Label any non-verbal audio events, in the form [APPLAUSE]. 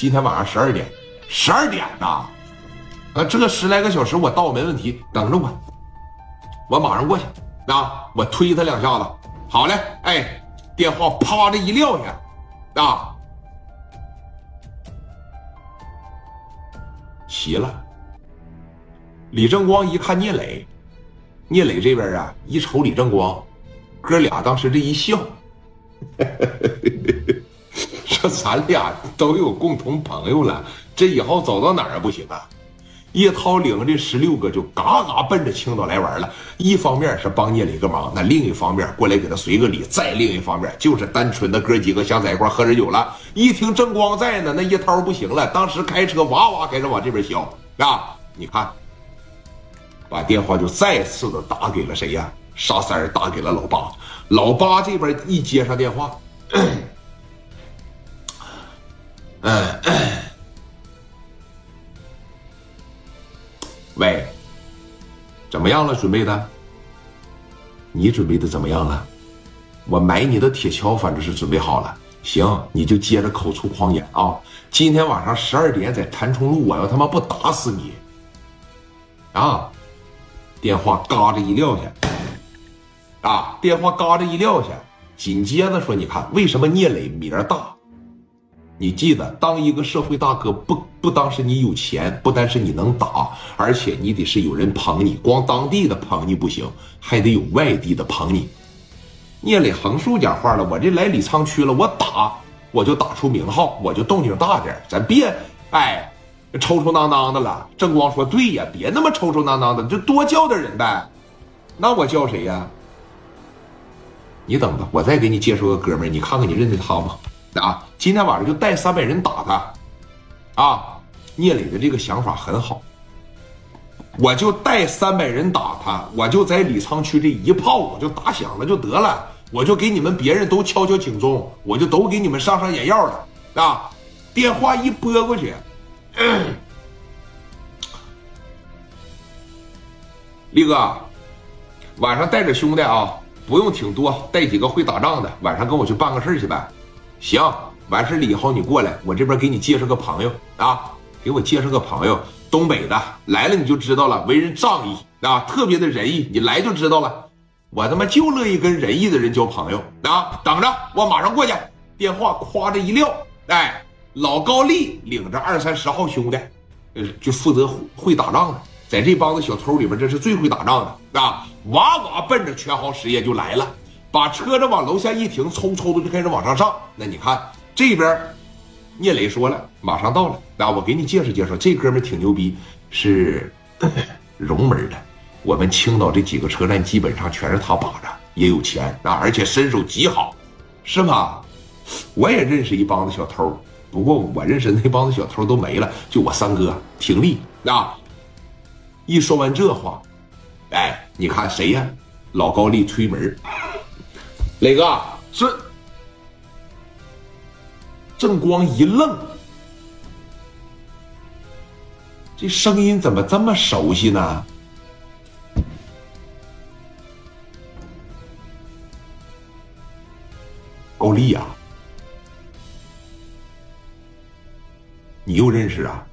今天晚上十二点，十二点呐！啊，这十来个小时我到没问题，等着我，我马上过去。啊，我推他两下子，好嘞，哎，电话啪的一撂下，啊，齐了。李正光一看聂磊，聂磊这边啊，一瞅李正光，哥俩当时这一笑，说咱俩都有共同朋友了，这以后走到哪儿不行啊？叶涛领着这十六个就嘎嘎奔着青岛来玩了。一方面是帮聂磊个忙，那另一方面过来给他随个礼；再另一方面就是单纯的哥几个想在一块喝点酒了。一听正光在呢，那叶涛不行了，当时开车哇哇开始往这边削啊！你看，把电话就再次的打给了谁呀？沙三打给了老八。老八这边一接上电话，嗯。[COUGHS] 喂，怎么样了？准备的？你准备的怎么样了？我买你的铁锹，反正是准备好了。行，你就接着口出狂言啊！今天晚上十二点在谭冲路，我要他妈不打死你！啊！电话嘎着一撂下，啊！电话嘎着一撂下，紧接着说：“你看，为什么聂磊名大？”你记得，当一个社会大哥，不不单是你有钱，不单是你能打，而且你得是有人捧你。光当地的捧你不行，还得有外地的捧你。聂磊横竖讲话了，我这来李沧区了，我打我就打出名号，我就动静大点，咱别哎抽抽囔囔的了。正光说对呀，别那么抽抽囔囔的，就多叫点人呗。那我叫谁呀？你等着，我再给你介绍个哥们，你看看你认得他吗？啊，今天晚上就带三百人打他，啊，聂磊的这个想法很好，我就带三百人打他，我就在李沧区这一炮我就打响了就得了，我就给你们别人都敲敲警钟，我就都给你们上上眼药了，啊，电话一拨过去，[CLEARS THROAT] 力哥，晚上带着兄弟啊，不用挺多，带几个会打仗的，晚上跟我去办个事去呗。行，完事了以后你过来，我这边给你介绍个朋友啊，给我介绍个朋友，东北的来了你就知道了，为人仗义啊，特别的仁义，你来就知道了。我他妈就乐意跟仁义的人交朋友啊！等着，我马上过去。电话夸着一撂，哎，老高丽领着二三十号兄弟，呃，就负责会打仗的，在这帮子小偷里边，这是最会打仗的啊！哇哇奔着全豪实业就来了。把车子往楼下一停，抽抽的就开始往上上。那你看这边，聂磊说了，马上到了。那我给你介绍介绍，这哥们挺牛逼，是 [LAUGHS] 荣门的。我们青岛这几个车站基本上全是他把着，也有钱啊，而且身手极好，是吗？我也认识一帮子小偷，不过我认识那帮子小偷都没了，就我三哥挺立啊。一说完这话，哎，你看谁呀？老高丽推门。磊哥，是正光一愣，这声音怎么这么熟悉呢？高丽呀，你又认识啊？